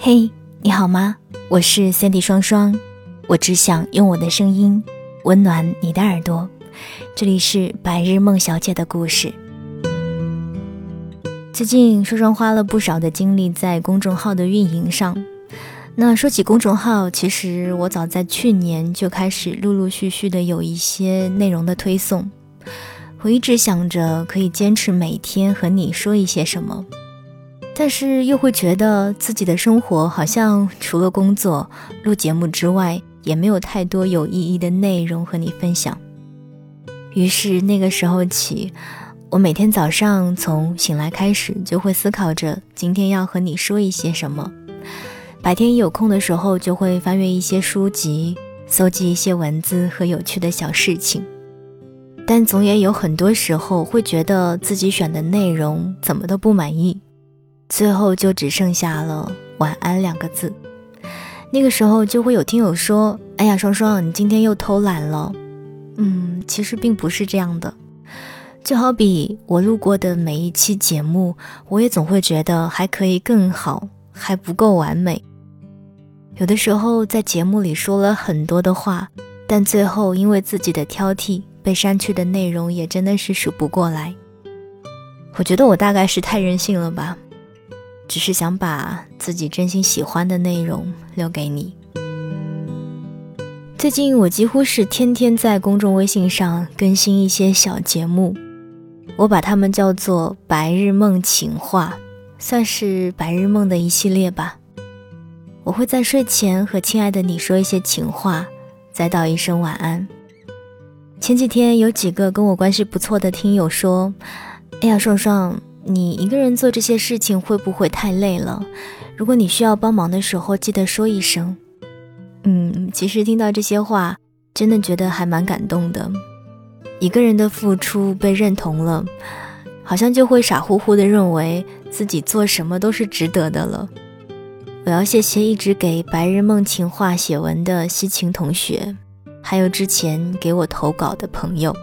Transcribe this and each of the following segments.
嘿，你好吗？我是 Sandy 双双，我只想用我的声音温暖你的耳朵。这里是白日梦小姐的故事。最近双双花了不少的精力在公众号的运营上。那说起公众号，其实我早在去年就开始陆陆续续的有一些内容的推送。我一直想着可以坚持每天和你说一些什么，但是又会觉得自己的生活好像除了工作、录节目之外，也没有太多有意义的内容和你分享。于是那个时候起，我每天早上从醒来开始，就会思考着今天要和你说一些什么。白天一有空的时候，就会翻阅一些书籍，搜集一些文字和有趣的小事情。但总也有很多时候会觉得自己选的内容怎么都不满意，最后就只剩下了“晚安”两个字。那个时候就会有听友说：“哎呀，双双，你今天又偷懒了。”嗯，其实并不是这样的。就好比我录过的每一期节目，我也总会觉得还可以更好，还不够完美。有的时候在节目里说了很多的话，但最后因为自己的挑剔，被删去的内容也真的是数不过来。我觉得我大概是太任性了吧，只是想把自己真心喜欢的内容留给你。最近我几乎是天天在公众微信上更新一些小节目，我把它们叫做“白日梦情话”，算是白日梦的一系列吧。我会在睡前和亲爱的你说一些情话，再道一声晚安。前几天有几个跟我关系不错的听友说：“哎呀，双双，你一个人做这些事情会不会太累了？如果你需要帮忙的时候，记得说一声。”嗯，其实听到这些话，真的觉得还蛮感动的。一个人的付出被认同了，好像就会傻乎乎的认为自己做什么都是值得的了。我要谢谢一直给白日梦情话写文的西晴同学，还有之前给我投稿的朋友。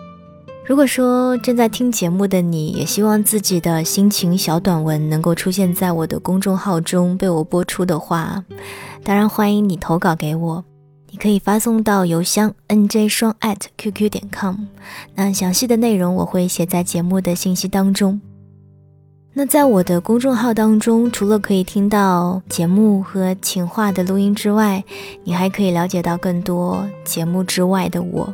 如果说正在听节目的你也希望自己的心情小短文能够出现在我的公众号中被我播出的话，当然欢迎你投稿给我。你可以发送到邮箱 nj 双 @qq 点 com，那详细的内容我会写在节目的信息当中。那在我的公众号当中，除了可以听到节目和情话的录音之外，你还可以了解到更多节目之外的我。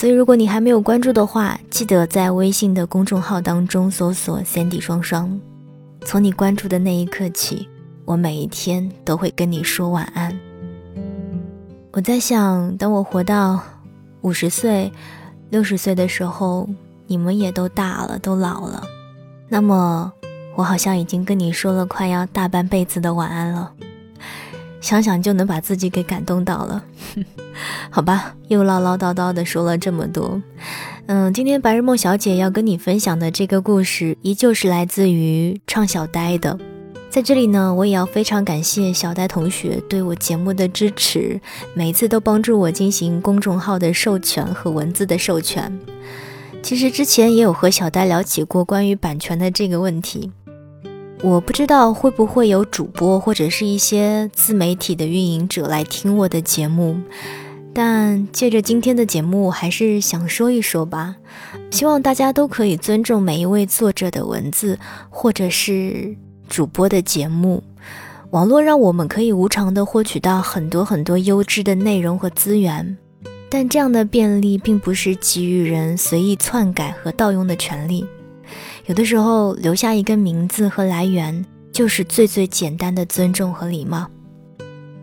所以，如果你还没有关注的话，记得在微信的公众号当中搜索三 D 双双”。从你关注的那一刻起，我每一天都会跟你说晚安。我在想，等我活到五十岁、六十岁的时候，你们也都大了，都老了。那么，我好像已经跟你说了快要大半辈子的晚安了，想想就能把自己给感动到了。好吧，又唠唠叨叨的说了这么多。嗯，今天白日梦小姐要跟你分享的这个故事，依旧是来自于唱小呆的。在这里呢，我也要非常感谢小呆同学对我节目的支持，每一次都帮助我进行公众号的授权和文字的授权。其实之前也有和小呆聊起过关于版权的这个问题，我不知道会不会有主播或者是一些自媒体的运营者来听我的节目，但借着今天的节目，还是想说一说吧。希望大家都可以尊重每一位作者的文字，或者是主播的节目。网络让我们可以无偿的获取到很多很多优质的内容和资源。但这样的便利并不是给予人随意篡改和盗用的权利。有的时候，留下一个名字和来源，就是最最简单的尊重和礼貌。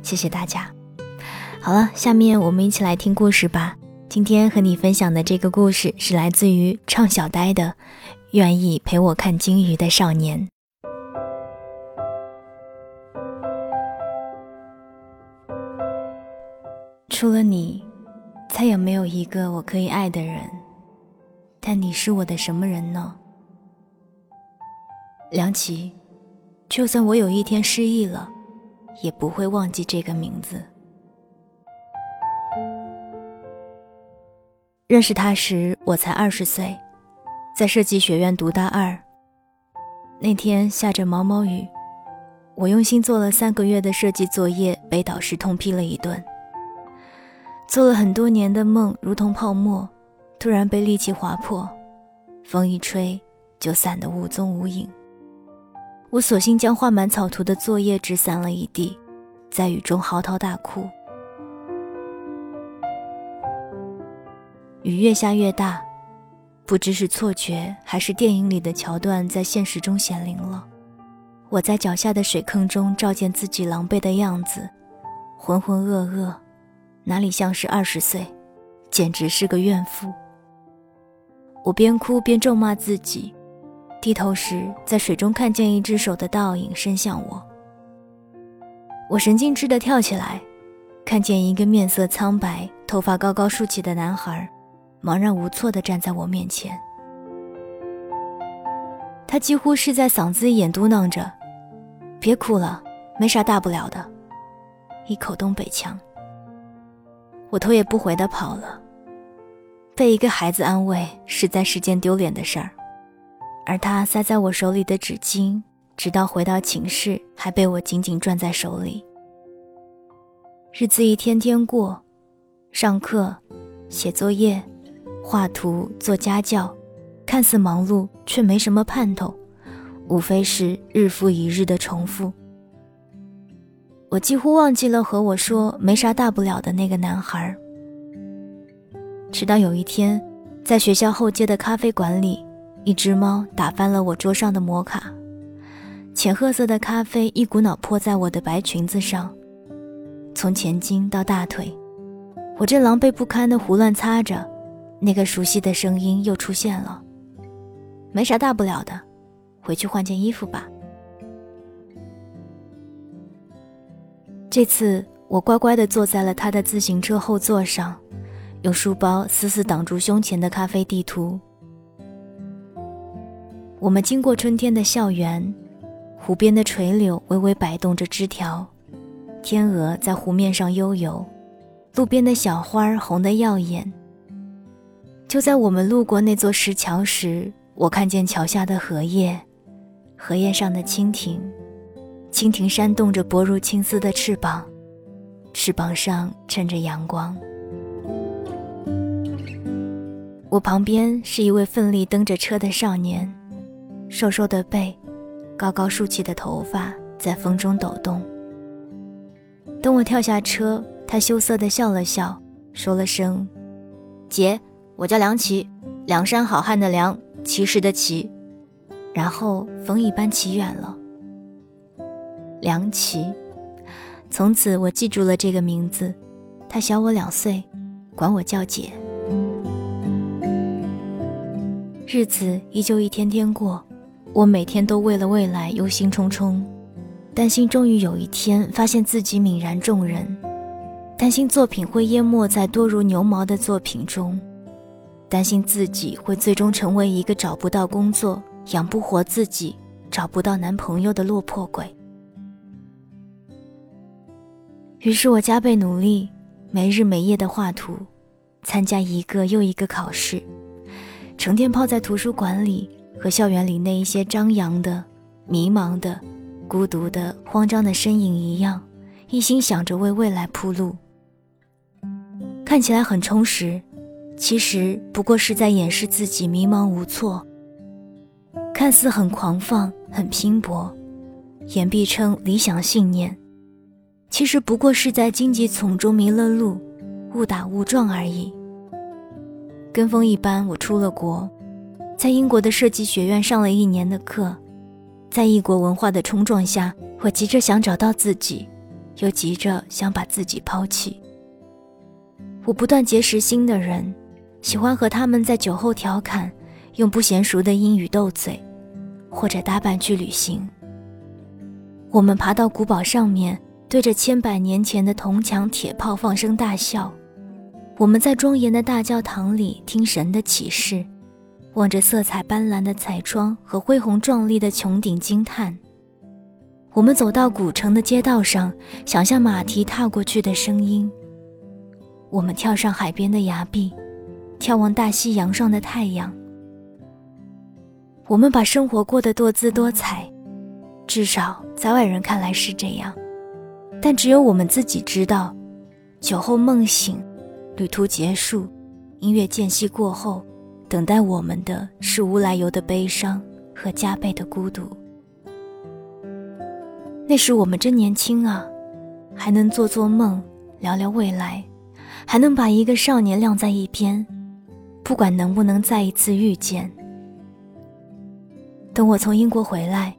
谢谢大家。好了，下面我们一起来听故事吧。今天和你分享的这个故事是来自于唱小呆的《愿意陪我看鲸鱼的少年》。除了你，再也没有一个我可以爱的人。但你是我的什么人呢？梁琪，就算我有一天失忆了，也不会忘记这个名字。认识他时，我才二十岁，在设计学院读大二。那天下着毛毛雨，我用心做了三个月的设计作业，被导师痛批了一顿。做了很多年的梦，如同泡沫，突然被利器划破，风一吹，就散得无踪无影。我索性将画满草图的作业纸散了一地，在雨中嚎啕大哭。雨越下越大，不知是错觉还是电影里的桥段在现实中显灵了。我在脚下的水坑中照见自己狼狈的样子，浑浑噩噩，哪里像是二十岁，简直是个怨妇。我边哭边咒骂自己，低头时在水中看见一只手的倒影伸向我。我神经质地跳起来，看见一个面色苍白、头发高高竖起的男孩。茫然无措地站在我面前，他几乎是在嗓子眼嘟囔着：“别哭了，没啥大不了的。”一口东北腔。我头也不回地跑了。被一个孩子安慰，实在是件丢脸的事儿。而他塞在我手里的纸巾，直到回到寝室，还被我紧紧攥在手里。日子一天天过，上课，写作业。画图、做家教，看似忙碌，却没什么盼头，无非是日复一日的重复。我几乎忘记了和我说没啥大不了的那个男孩。直到有一天，在学校后街的咖啡馆里，一只猫打翻了我桌上的摩卡，浅褐色的咖啡一股脑泼在我的白裙子上，从前襟到大腿，我这狼狈不堪的胡乱擦着。那个熟悉的声音又出现了。没啥大不了的，回去换件衣服吧。这次我乖乖的坐在了他的自行车后座上，用书包死死挡住胸前的咖啡地图。我们经过春天的校园，湖边的垂柳微微摆动着枝条，天鹅在湖面上悠游，路边的小花红得耀眼。就在我们路过那座石桥时，我看见桥下的荷叶，荷叶上的蜻蜓，蜻蜓扇动着薄如青丝的翅膀，翅膀上衬着阳光。我旁边是一位奋力蹬着车的少年，瘦瘦的背，高高竖起的头发在风中抖动。等我跳下车，他羞涩地笑了笑，说了声：“姐。”我叫梁琪，梁山好汉的梁，骑士的骑，然后风一般骑远了。梁琪，从此我记住了这个名字。他小我两岁，管我叫姐。日子依旧一天天过，我每天都为了未来忧心忡忡，担心终于有一天发现自己泯然众人，担心作品会淹没在多如牛毛的作品中。担心自己会最终成为一个找不到工作、养不活自己、找不到男朋友的落魄鬼。于是我加倍努力，没日没夜的画图，参加一个又一个考试，成天泡在图书馆里，和校园里那一些张扬的、迷茫的、孤独的、慌张的身影一样，一心想着为未来铺路，看起来很充实。其实不过是在掩饰自己迷茫无措，看似很狂放、很拼搏，言必称理想信念，其实不过是在荆棘丛中迷了路，误打误撞而已。跟风一般，我出了国，在英国的设计学院上了一年的课，在异国文化的冲撞下，我急着想找到自己，又急着想把自己抛弃。我不断结识新的人，喜欢和他们在酒后调侃，用不娴熟的英语斗嘴，或者搭伴去旅行。我们爬到古堡上面，对着千百年前的铜墙铁炮放声大笑；我们在庄严的大教堂里听神的启示，望着色彩斑斓的彩窗和恢宏壮丽的穹顶惊叹；我们走到古城的街道上，想象马蹄踏过去的声音；我们跳上海边的崖壁，眺望大西洋上的太阳；我们把生活过得多姿多彩。至少在外人看来是这样，但只有我们自己知道，酒后梦醒，旅途结束，音乐间隙过后，等待我们的是无来由的悲伤和加倍的孤独。那时我们真年轻啊，还能做做梦，聊聊未来，还能把一个少年晾在一边，不管能不能再一次遇见。等我从英国回来。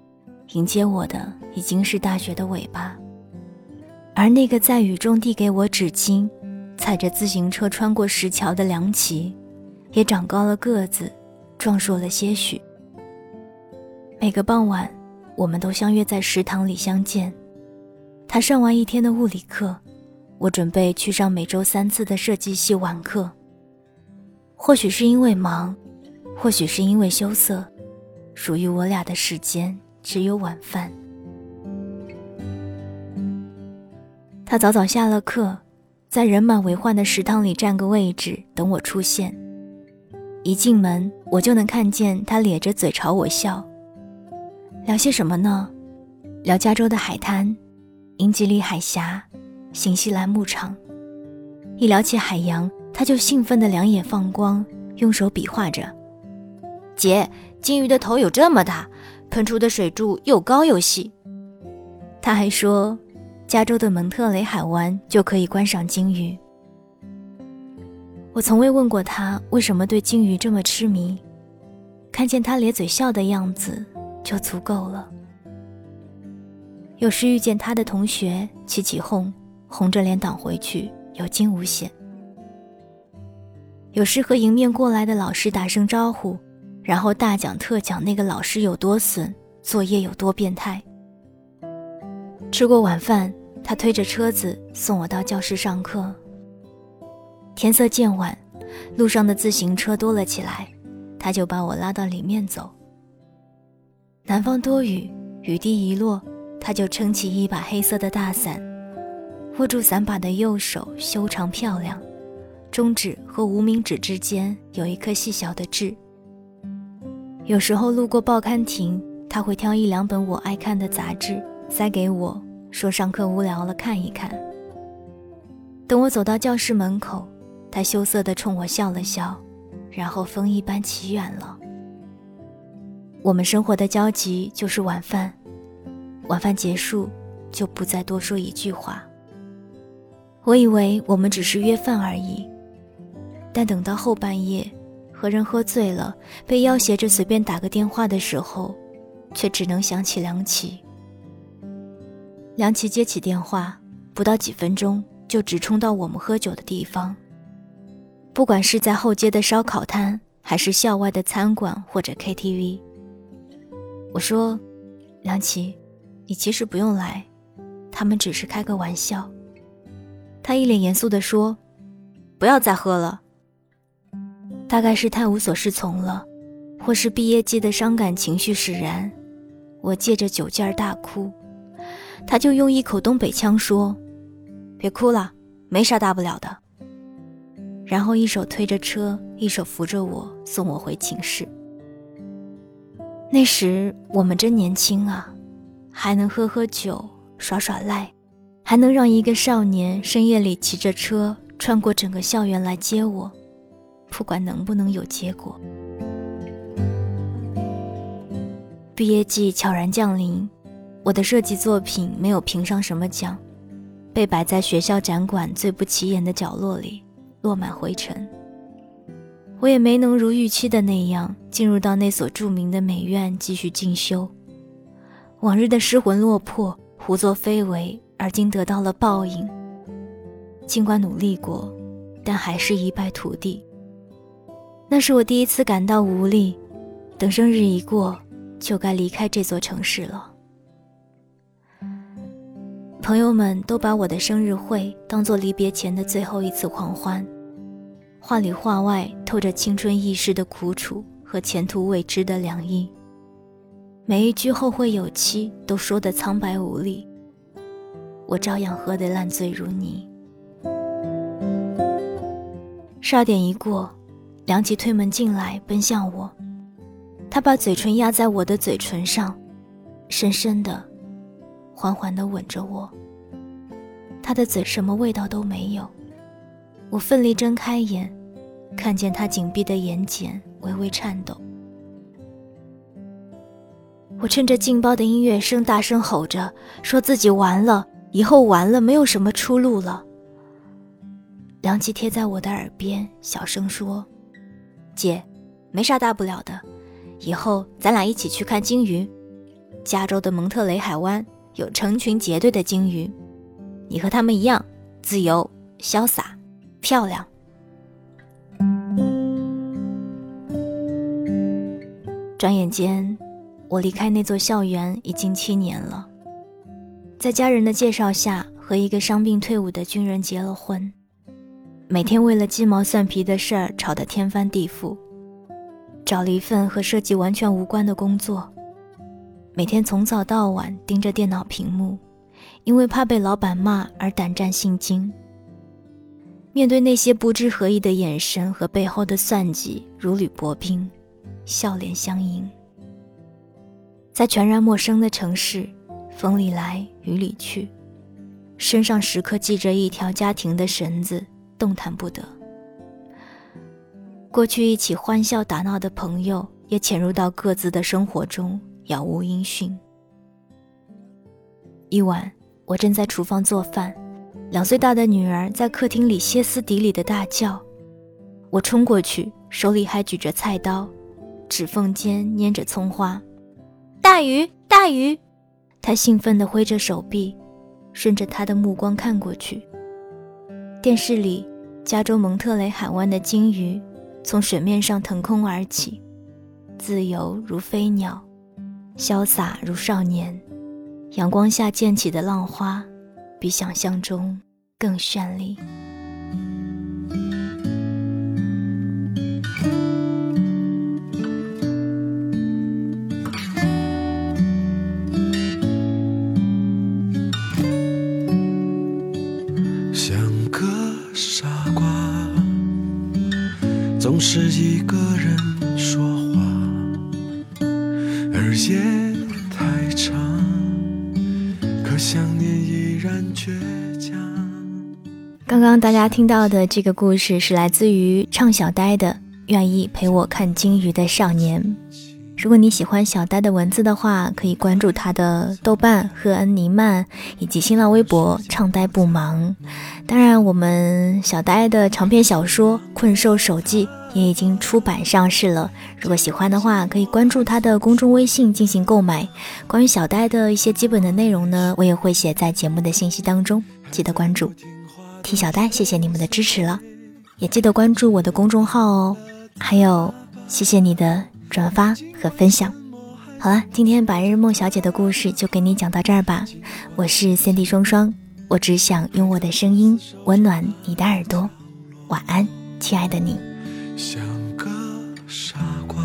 迎接我的已经是大学的尾巴，而那个在雨中递给我纸巾、踩着自行车穿过石桥的梁琪，也长高了个子，壮硕了些许。每个傍晚，我们都相约在食堂里相见。他上完一天的物理课，我准备去上每周三次的设计系晚课。或许是因为忙，或许是因为羞涩，属于我俩的时间。只有晚饭。他早早下了课，在人满为患的食堂里占个位置等我出现。一进门，我就能看见他咧着嘴朝我笑。聊些什么呢？聊加州的海滩，英吉利海峡，新西兰牧场。一聊起海洋，他就兴奋的两眼放光，用手比划着：“姐，金鱼的头有这么大。”喷出的水柱又高又细。他还说，加州的蒙特雷海湾就可以观赏鲸鱼。我从未问过他为什么对鲸鱼这么痴迷，看见他咧嘴笑的样子就足够了。有时遇见他的同学起起哄，红着脸挡回去，有惊无险；有时和迎面过来的老师打声招呼。然后大讲特讲那个老师有多损，作业有多变态。吃过晚饭，他推着车子送我到教室上课。天色渐晚，路上的自行车多了起来，他就把我拉到里面走。南方多雨，雨滴一落，他就撑起一把黑色的大伞，握住伞把的右手修长漂亮，中指和无名指之间有一颗细小的痣。有时候路过报刊亭，他会挑一两本我爱看的杂志塞给我，说上课无聊了看一看。等我走到教室门口，他羞涩地冲我笑了笑，然后风一般骑远了。我们生活的交集就是晚饭，晚饭结束就不再多说一句话。我以为我们只是约饭而已，但等到后半夜。和人喝醉了，被要挟着随便打个电话的时候，却只能想起梁启。梁启接起电话，不到几分钟就直冲到我们喝酒的地方。不管是在后街的烧烤摊，还是校外的餐馆或者 KTV，我说：“梁琪，你其实不用来，他们只是开个玩笑。”他一脸严肃地说：“不要再喝了。”大概是太无所适从了，或是毕业季的伤感情绪使然，我借着酒劲儿大哭，他就用一口东北腔说：“别哭了，没啥大不了的。”然后一手推着车，一手扶着我送我回寝室。那时我们真年轻啊，还能喝喝酒、耍耍赖，还能让一个少年深夜里骑着车穿过整个校园来接我。不管能不能有结果，毕业季悄然降临，我的设计作品没有评上什么奖，被摆在学校展馆最不起眼的角落里，落满灰尘。我也没能如预期的那样进入到那所著名的美院继续进修。往日的失魂落魄、胡作非为，而今得到了报应。尽管努力过。但还是一败涂地。那是我第一次感到无力。等生日一过，就该离开这座城市了。朋友们都把我的生日会当做离别前的最后一次狂欢，话里话外透着青春易逝的苦楚和前途未知的凉意。每一句后会有期都说得苍白无力，我照样喝得烂醉如泥。十二点一过，梁吉推门进来，奔向我。他把嘴唇压在我的嘴唇上，深深的、缓缓地吻着我。他的嘴什么味道都没有。我奋力睁开眼，看见他紧闭的眼睑微微颤抖。我趁着劲爆的音乐声大声吼着，说自己完了，以后完了，没有什么出路了。梁琪贴在我的耳边，小声说：“姐，没啥大不了的。”以后咱俩一起去看鲸鱼。加州的蒙特雷海湾有成群结队的鲸鱼，你和他们一样自由、潇洒、漂亮。转眼间，我离开那座校园已经七年了。在家人的介绍下，和一个伤病退伍的军人结了婚，每天为了鸡毛蒜皮的事儿吵得天翻地覆。找了一份和设计完全无关的工作，每天从早到晚盯着电脑屏幕，因为怕被老板骂而胆战心惊。面对那些不知何意的眼神和背后的算计，如履薄冰，笑脸相迎。在全然陌生的城市，风里来雨里去，身上时刻系着一条家庭的绳子，动弹不得。过去一起欢笑打闹的朋友，也潜入到各自的生活中，杳无音讯。一晚，我正在厨房做饭，两岁大的女儿在客厅里歇斯底里的大叫。我冲过去，手里还举着菜刀，指缝间捏着葱花。大鱼，大鱼！他兴奋地挥着手臂，顺着他的目光看过去，电视里加州蒙特雷海湾的鲸鱼。从水面上腾空而起，自由如飞鸟，潇洒如少年。阳光下溅起的浪花，比想象中更绚丽。夜太长，可想念依然倔强。刚刚大家听到的这个故事是来自于唱小呆的《愿意陪我看鲸鱼的少年》。如果你喜欢小呆的文字的话，可以关注他的豆瓣赫恩尼曼以及新浪微博唱呆不忙。当然，我们小呆的长篇小说《困兽手记》也已经出版上市了。如果喜欢的话，可以关注他的公众微信进行购买。关于小呆的一些基本的内容呢，我也会写在节目的信息当中，记得关注。替小呆谢谢你们的支持了，也记得关注我的公众号哦。还有，谢谢你的。转发和分享，好了，今天白日梦小姐的故事就给你讲到这儿吧。我是三 D 双双，我只想用我的声音温暖你的耳朵。晚安，亲爱的你。像个傻瓜，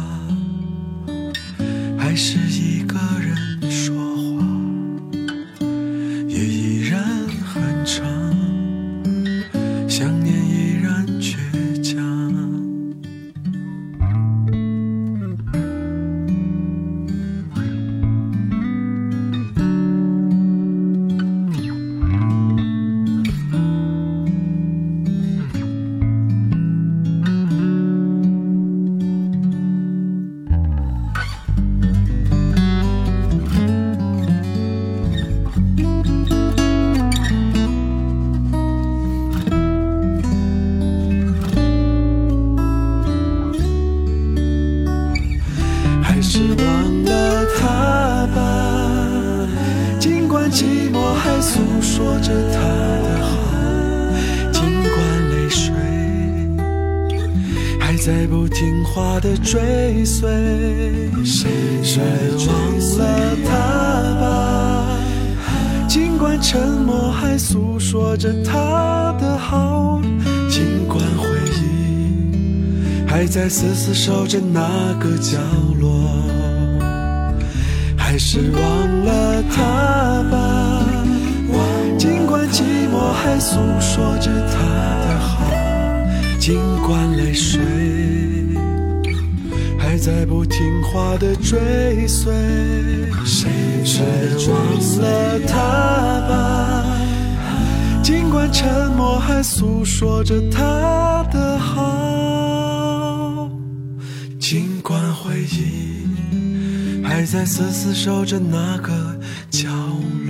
还是一个人说话，也依然很长，诉说着他的好，尽管回忆还在死死守着那个角落，还是忘了他吧？尽管寂寞还诉说着他的好，尽管泪水还在不听话的追随，谁忘了他吧？尽管沉默还诉说着他的好，尽管回忆还在死死守着那个角落。